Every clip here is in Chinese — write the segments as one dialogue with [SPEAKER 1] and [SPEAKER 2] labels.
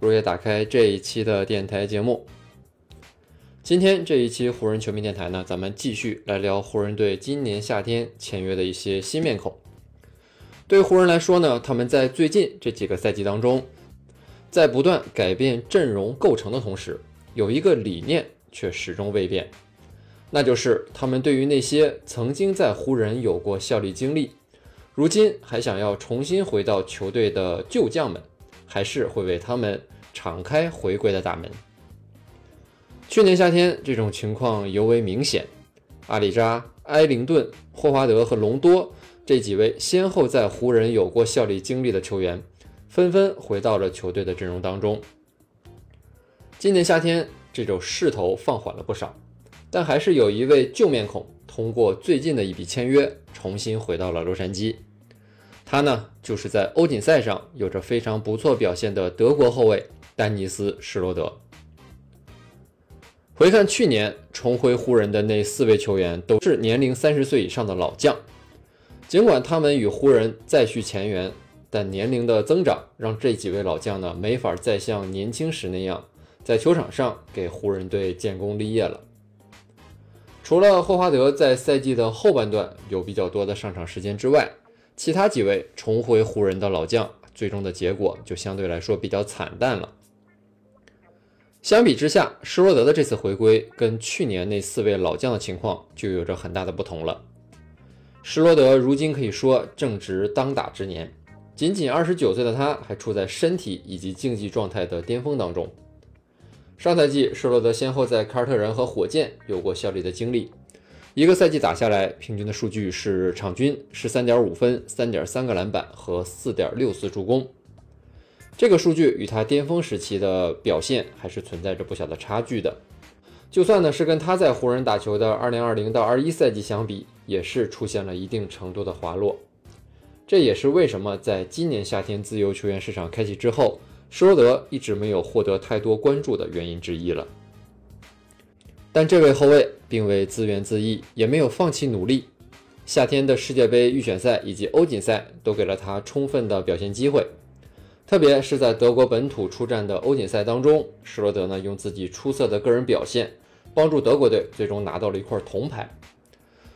[SPEAKER 1] 如约打开这一期的电台节目。今天这一期湖人球迷电台呢，咱们继续来聊湖人队今年夏天签约的一些新面孔。对湖人来说呢，他们在最近这几个赛季当中，在不断改变阵容构成的同时，有一个理念却始终未变，那就是他们对于那些曾经在湖人有过效力经历。如今还想要重新回到球队的旧将们，还是会为他们敞开回归的大门。去年夏天这种情况尤为明显，阿里扎、埃灵顿、霍华德和隆多这几位先后在湖人有过效力经历的球员，纷纷回到了球队的阵容当中。今年夏天这种势头放缓了不少，但还是有一位旧面孔通过最近的一笔签约。重新回到了洛杉矶，他呢就是在欧锦赛上有着非常不错表现的德国后卫丹尼斯·施罗德。回看去年重回湖人的那四位球员，都是年龄三十岁以上的老将。尽管他们与湖人再续前缘，但年龄的增长让这几位老将呢没法再像年轻时那样在球场上给湖人队建功立业了。除了霍华德在赛季的后半段有比较多的上场时间之外，其他几位重回湖人的老将，最终的结果就相对来说比较惨淡了。相比之下，施罗德的这次回归跟去年那四位老将的情况就有着很大的不同了。施罗德如今可以说正值当打之年，仅仅二十九岁的他还处在身体以及竞技状态的巅峰当中。上赛季，施罗德先后在凯尔特人和火箭有过效力的经历，一个赛季打下来，平均的数据是场均十三点五分、三点三个篮板和四点六次助攻。这个数据与他巅峰时期的表现还是存在着不小的差距的。就算呢是跟他在湖人打球的二零二零到二一赛季相比，也是出现了一定程度的滑落。这也是为什么在今年夏天自由球员市场开启之后。施罗德一直没有获得太多关注的原因之一了，但这位后卫并未自怨自艾，也没有放弃努力。夏天的世界杯预选赛以及欧锦赛都给了他充分的表现机会，特别是在德国本土出战的欧锦赛当中，施罗德呢用自己出色的个人表现，帮助德国队最终拿到了一块铜牌。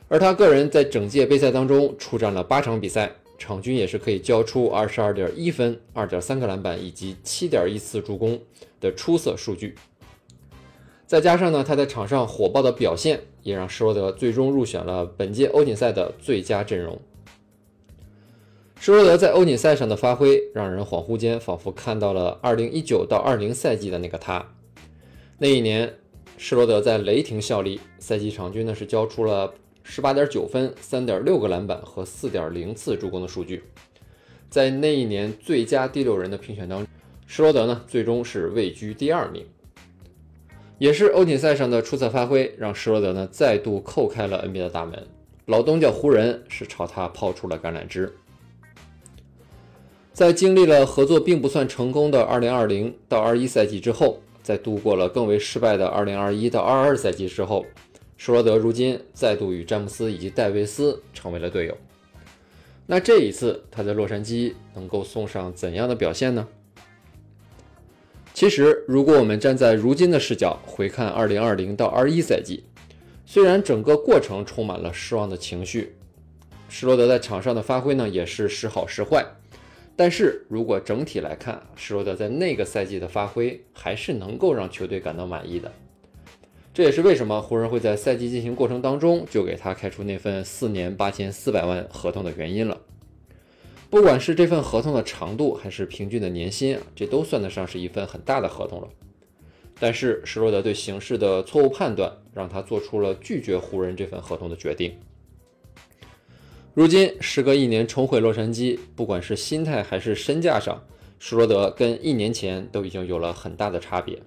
[SPEAKER 1] 而他个人在整届杯赛当中出战了八场比赛。场均也是可以交出二十二点一分、二点三个篮板以及七点一次助攻的出色数据。再加上呢，他在场上火爆的表现，也让施罗德最终入选了本届欧锦赛的最佳阵容。施罗德在欧锦赛上的发挥，让人恍惚间仿佛看到了二零一九到二零赛季的那个他。那一年，施罗德在雷霆效力，赛季场均呢是交出了。十八点九分、三点六个篮板和四点零次助攻的数据，在那一年最佳第六人的评选当中，施罗德呢最终是位居第二名。也是欧锦赛上的出色发挥，让施罗德呢再度叩开了 NBA 的大门。老东家湖人是朝他抛出了橄榄枝。在经历了合作并不算成功的二零二零到二一赛季之后，在度过了更为失败的二零二一到二二赛季之后。施罗德如今再度与詹姆斯以及戴维斯成为了队友。那这一次他在洛杉矶能够送上怎样的表现呢？其实，如果我们站在如今的视角回看2020到21赛季，虽然整个过程充满了失望的情绪，施罗德在场上的发挥呢也是时好时坏，但是如果整体来看，施罗德在那个赛季的发挥还是能够让球队感到满意的。这也是为什么湖人会在赛季进行过程当中就给他开出那份四年八千四百万合同的原因了。不管是这份合同的长度，还是平均的年薪啊，这都算得上是一份很大的合同了。但是施罗德对形势的错误判断，让他做出了拒绝湖人这份合同的决定。如今时隔一年重回洛杉矶，不管是心态还是身价上，施罗德跟一年前都已经有了很大的差别。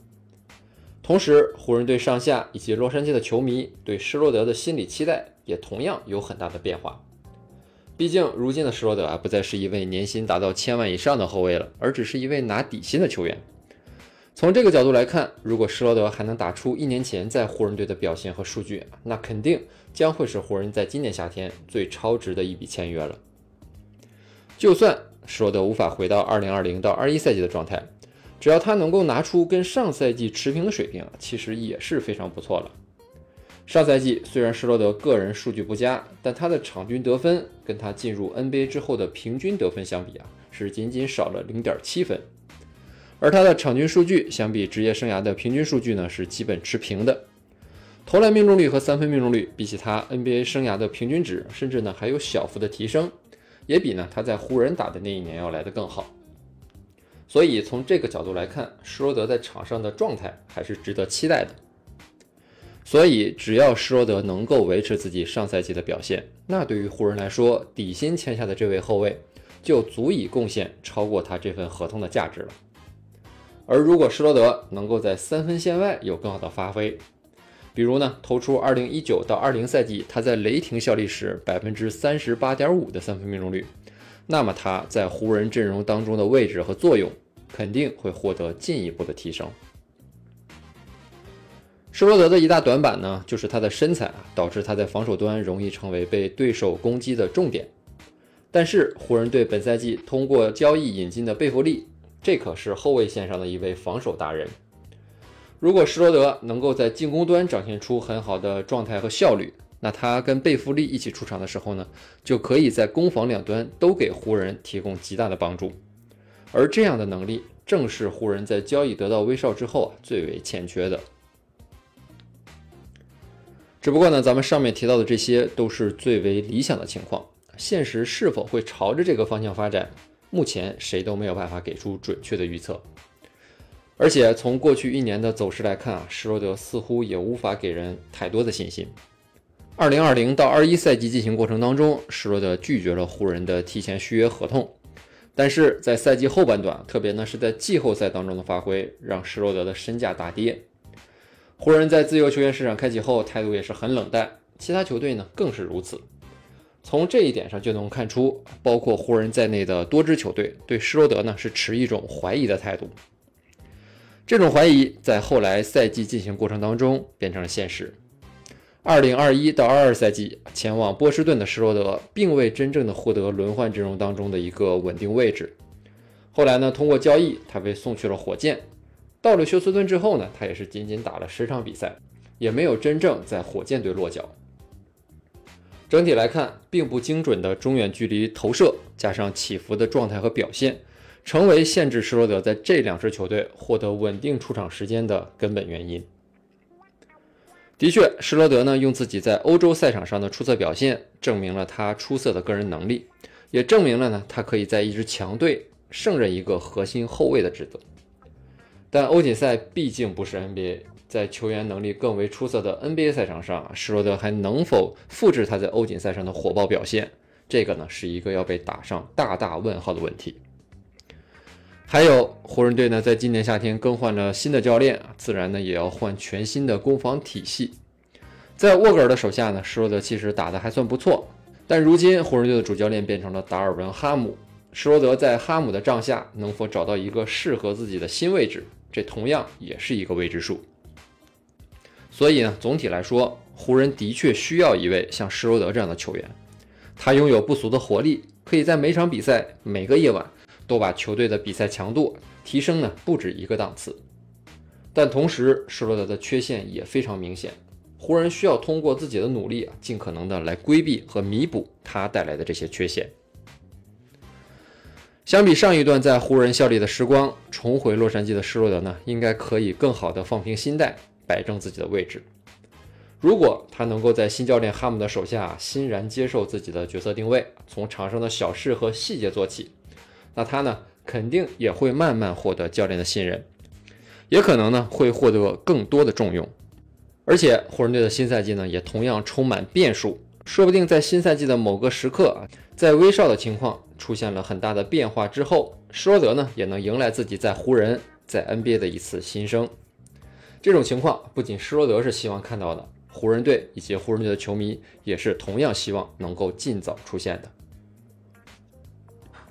[SPEAKER 1] 同时，湖人队上下以及洛杉矶的球迷对施罗德的心理期待也同样有很大的变化。毕竟，如今的施罗德啊，不再是一位年薪达到千万以上的后卫了，而只是一位拿底薪的球员。从这个角度来看，如果施罗德还能打出一年前在湖人队的表现和数据，那肯定将会是湖人在今年夏天最超值的一笔签约了。就算施罗德无法回到2020到21赛季的状态，只要他能够拿出跟上赛季持平的水平，其实也是非常不错了。上赛季虽然施罗德个人数据不佳，但他的场均得分跟他进入 NBA 之后的平均得分相比啊，是仅仅少了零点七分。而他的场均数据相比职业生涯的平均数据呢，是基本持平的。投篮命中率和三分命中率比起他 NBA 生涯的平均值，甚至呢还有小幅的提升，也比呢他在湖人打的那一年要来得更好。所以从这个角度来看，施罗德在场上的状态还是值得期待的。所以，只要施罗德能够维持自己上赛季的表现，那对于湖人来说，底薪签下的这位后卫就足以贡献超过他这份合同的价值了。而如果施罗德能够在三分线外有更好的发挥，比如呢，投出2019到20赛季他在雷霆效力时百分之三十八点五的三分命中率，那么他在湖人阵容当中的位置和作用肯定会获得进一步的提升。施罗德的一大短板呢，就是他的身材啊，导致他在防守端容易成为被对手攻击的重点。但是湖人队本赛季通过交易引进的贝弗利，这可是后卫线上的一位防守达人。如果施罗德能够在进攻端展现出很好的状态和效率，那他跟贝弗利一起出场的时候呢，就可以在攻防两端都给湖人提供极大的帮助。而这样的能力，正是湖人在交易得到威少之后啊最为欠缺的。只不过呢，咱们上面提到的这些都是最为理想的情况，现实是否会朝着这个方向发展，目前谁都没有办法给出准确的预测。而且从过去一年的走势来看啊，施罗德似乎也无法给人太多的信心。二零二零到二一赛季进行过程当中，施罗德拒绝了湖人的提前续约合同，但是在赛季后半段，特别呢是在季后赛当中的发挥，让施罗德的身价大跌。湖人，在自由球员市场开启后，态度也是很冷淡，其他球队呢更是如此。从这一点上就能看出，包括湖人在内的多支球队对施罗德呢是持一种怀疑的态度。这种怀疑在后来赛季进行过程当中变成了现实。二零二一到二二赛季前往波士顿的施罗德，并未真正的获得轮换阵容当中的一个稳定位置。后来呢，通过交易，他被送去了火箭。到了休斯顿之后呢，他也是仅仅打了十场比赛，也没有真正在火箭队落脚。整体来看，并不精准的中远距离投射，加上起伏的状态和表现，成为限制施罗德在这两支球队获得稳定出场时间的根本原因。的确，施罗德呢用自己在欧洲赛场上的出色表现，证明了他出色的个人能力，也证明了呢他可以在一支强队胜任一个核心后卫的职责。但欧锦赛毕竟不是 NBA，在球员能力更为出色的 NBA 赛场上，施罗德还能否复制他在欧锦赛上的火爆表现？这个呢，是一个要被打上大大问号的问题。还有湖人队呢，在今年夏天更换了新的教练，自然呢也要换全新的攻防体系。在沃格尔的手下呢，施罗德其实打得还算不错，但如今湖人队的主教练变成了达尔文·哈姆，施罗德在哈姆的帐下能否找到一个适合自己的新位置？这同样也是一个未知数，所以呢，总体来说，湖人的确需要一位像施罗德这样的球员，他拥有不俗的活力，可以在每场比赛、每个夜晚都把球队的比赛强度提升呢不止一个档次。但同时，施罗德的缺陷也非常明显，湖人需要通过自己的努力啊，尽可能的来规避和弥补他带来的这些缺陷。相比上一段在湖人效力的时光，重回洛杉矶的施罗德呢，应该可以更好的放平心态，摆正自己的位置。如果他能够在新教练哈姆的手下欣然接受自己的角色定位，从场上的小事和细节做起，那他呢，肯定也会慢慢获得教练的信任，也可能呢会获得更多的重用。而且湖人队的新赛季呢，也同样充满变数，说不定在新赛季的某个时刻，在威少的情况。出现了很大的变化之后，施罗德呢也能迎来自己在湖人、在 NBA 的一次新生。这种情况不仅施罗德是希望看到的，湖人队以及湖人队的球迷也是同样希望能够尽早出现的。